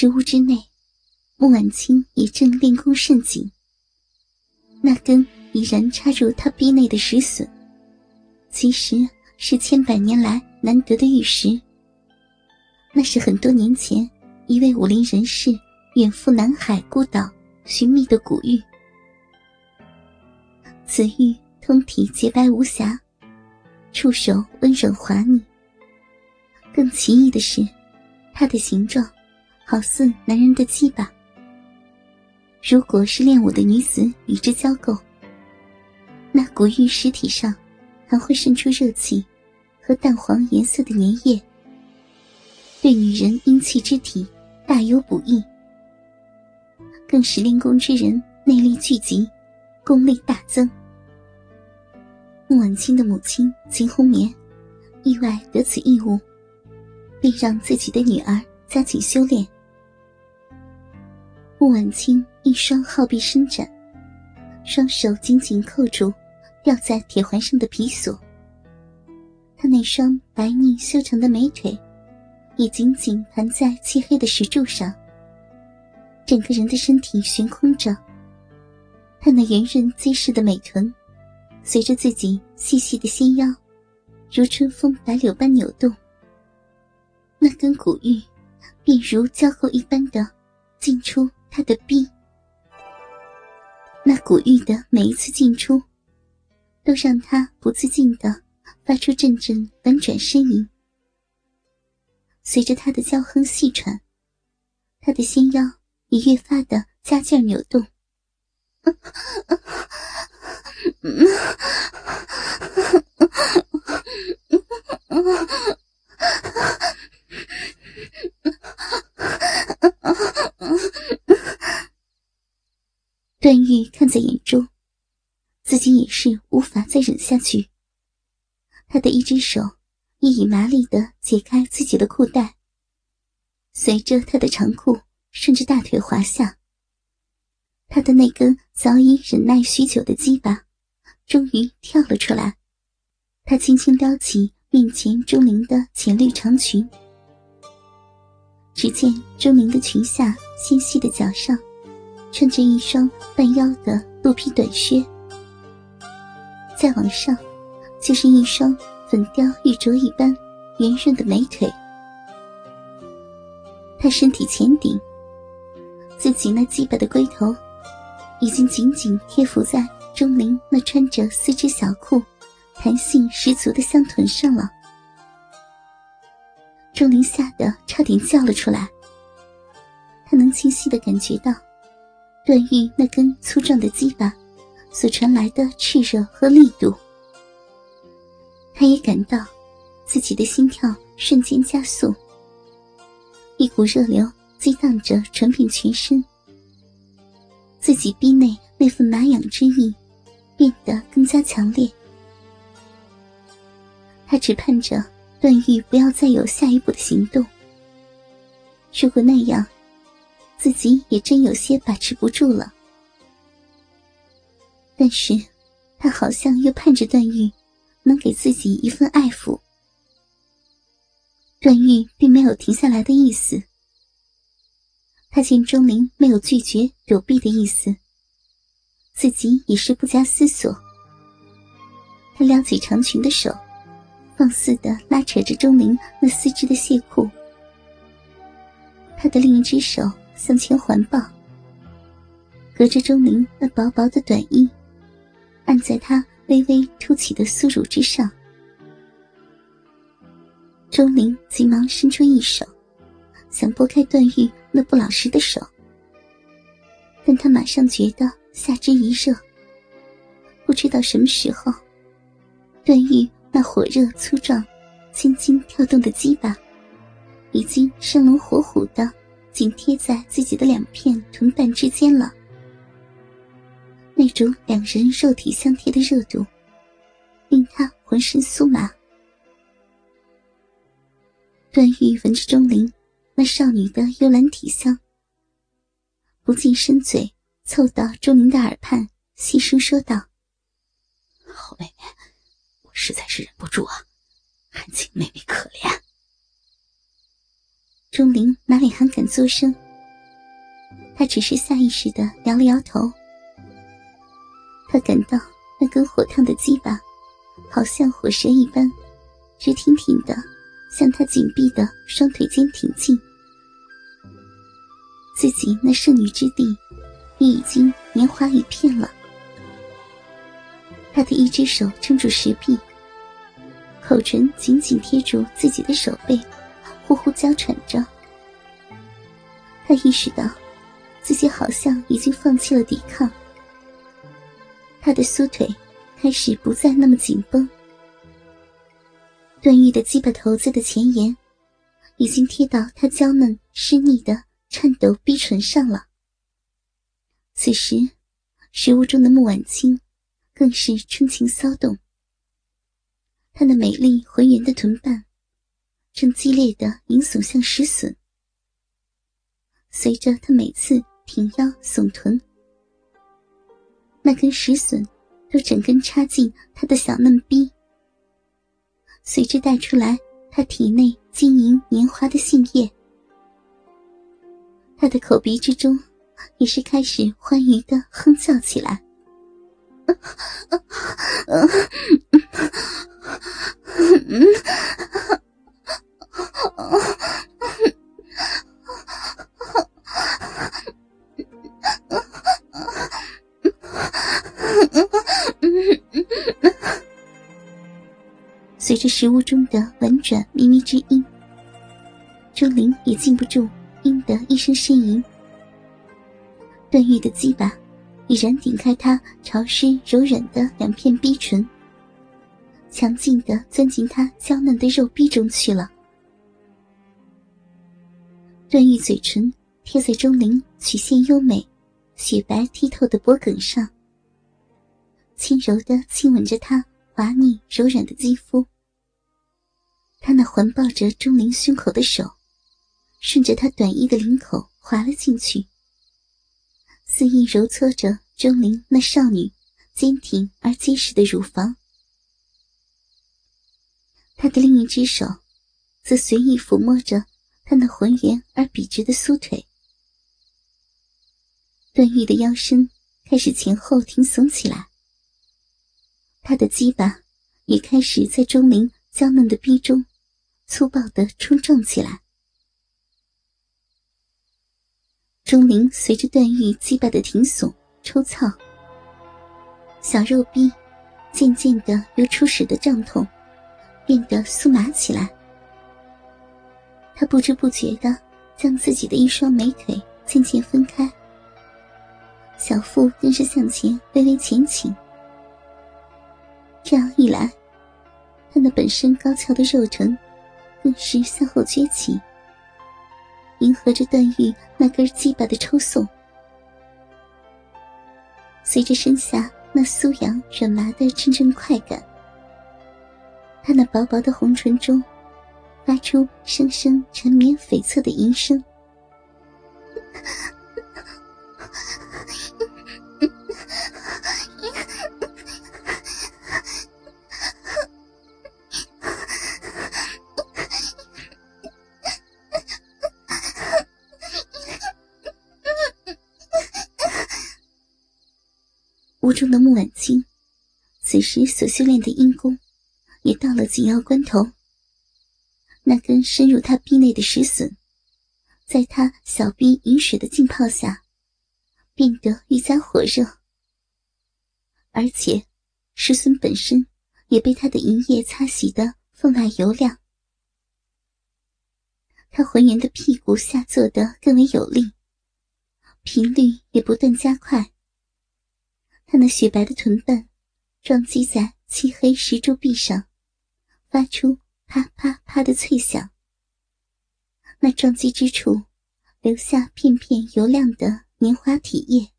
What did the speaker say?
石屋之内，穆婉清也正练功甚紧。那根已然插入他臂内的石笋，其实是千百年来难得的玉石。那是很多年前一位武林人士远赴南海孤岛寻觅的古玉。此玉通体洁白无瑕，触手温软滑腻。更奇异的是，它的形状好似男人的鸡巴。如果是练武的女子与之交媾，那古玉尸体上还会渗出热气和淡黄颜色的粘液，对女人阴气之体大有补益，更使练功之人内力聚集，功力大增。穆婉清的母亲秦红棉意外得此异物，便让自己的女儿加紧修炼。穆婉清一双皓臂伸展，双手紧紧扣住吊在铁环上的皮索。她那双白腻修长的美腿，也紧紧盘在漆黑的石柱上。整个人的身体悬空着，她那圆润结实的美臀，随着自己细细的纤腰，如春风白柳般扭动。那根古玉，便如胶厚一般的进出。他的臂，那古玉的每一次进出，都让他不自禁的发出阵阵婉转呻吟。随着他的娇哼细喘，他的纤腰也越发的加劲扭动。段誉看在眼中，自己也是无法再忍下去。他的一只手亦已麻利的解开自己的裤带，随着他的长裤顺着大腿滑下，他的那根早已忍耐许久的鸡巴终于跳了出来。他轻轻撩起面前钟灵的浅绿长裙，只见钟灵的裙下纤细的脚上。穿着一双半腰的鹿皮短靴，再往上，就是一双粉雕玉琢一般圆润的美腿。他身体前顶，自己那鸡巴的龟头，已经紧紧贴伏在钟灵那穿着丝织小裤、弹性十足的香臀上了。钟灵吓得差点叫了出来，他能清晰的感觉到。段誉那根粗壮的鸡巴所传来的炽热和力度，他也感到自己的心跳瞬间加速，一股热流激荡着传遍全身，自己逼内那份麻痒之意变得更加强烈。他只盼着段誉不要再有下一步的行动，如果那样。自己也真有些把持不住了，但是，他好像又盼着段誉能给自己一份爱抚。段誉并没有停下来的意思，他见钟灵没有拒绝躲避的意思，自己也是不加思索。他撩起长裙的手，放肆的拉扯着钟灵那丝织的亵裤，他的另一只手。向前环抱，隔着钟灵那薄薄的短衣，按在她微微凸起的酥乳之上。钟灵急忙伸出一手，想拨开段誉那不老实的手，但他马上觉得下肢一热，不知道什么时候，段誉那火热粗壮、轻轻跳动的鸡巴，已经生龙活虎的。紧贴在自己的两片臀瓣之间了，那种两人肉体相贴的热度，令他浑身酥麻。段誉闻着钟灵那少女的幽兰体香，不禁伸嘴凑到钟灵的耳畔，细声说道：“好妹妹，我实在是忍不住啊，还请妹妹可怜。”钟灵哪里还敢作声？他只是下意识的摇了摇头。他感到那根火烫的鸡巴，好像火蛇一般，直挺挺的向他紧闭的双腿间挺进。自己那圣女之地，也已经棉花一片了。他的一只手撑住石壁，口唇紧紧贴住自己的手背，呼呼娇喘着。他意识到，自己好像已经放弃了抵抗。他的酥腿开始不再那么紧绷，段誉的鸡巴头子的前沿已经贴到他娇嫩湿腻的颤抖逼唇上了。此时，食物中的穆婉清更是春情骚动，她那美丽浑圆的臀瓣正激烈的迎耸向石笋，随着他每次挺腰耸臀。那根石笋都整根插进他的小嫩逼，随之带出来他体内晶莹年华的性液。他的口鼻之中也是开始欢愉的哼叫起来。随 着食物中的婉转咪咪之音，钟灵也禁不住应得一声呻吟。段誉的鸡巴已然顶开她潮湿柔软的两片逼唇，强劲的钻进她娇嫩的肉壁中去了。段誉嘴唇贴在钟灵曲线优美、雪白剔透的脖颈上，轻柔的亲吻着她滑腻柔软的肌肤。他那环抱着钟灵胸口的手，顺着她短衣的领口滑了进去，肆意揉搓着钟灵那少女坚挺而结实的乳房。他的另一只手，则随意抚摸着她那浑圆而笔直的酥腿。段誉的腰身开始前后挺耸起来，他的鸡巴也开始在钟灵。娇嫩的逼中，粗暴的冲撞起来。钟灵随着段誉击败的挺耸抽操，小肉逼渐渐的由初始的胀痛，变得酥麻起来。他不知不觉的将自己的一双美腿渐渐分开，小腹更是向前微微前倾。这样一来。他那本身高翘的肉臀，顿时向后撅起，迎合着段誉那根鸡巴的抽送。随着身下那酥痒软麻的阵阵快感，他那薄薄的红唇中，发出声声缠绵悱恻的吟声。屋中的穆婉清，此时所修炼的阴功，也到了紧要关头。那根深入他臂内的石笋，在他小臂饮水的浸泡下，变得愈加火热。而且，石笋本身也被他的银液擦洗的分外油亮。他浑圆的屁股下坐的更为有力，频率也不断加快。他那雪白的臀瓣撞击在漆黑石柱壁上，发出啪啪啪的脆响。那撞击之处，留下片片油亮的棉花体液。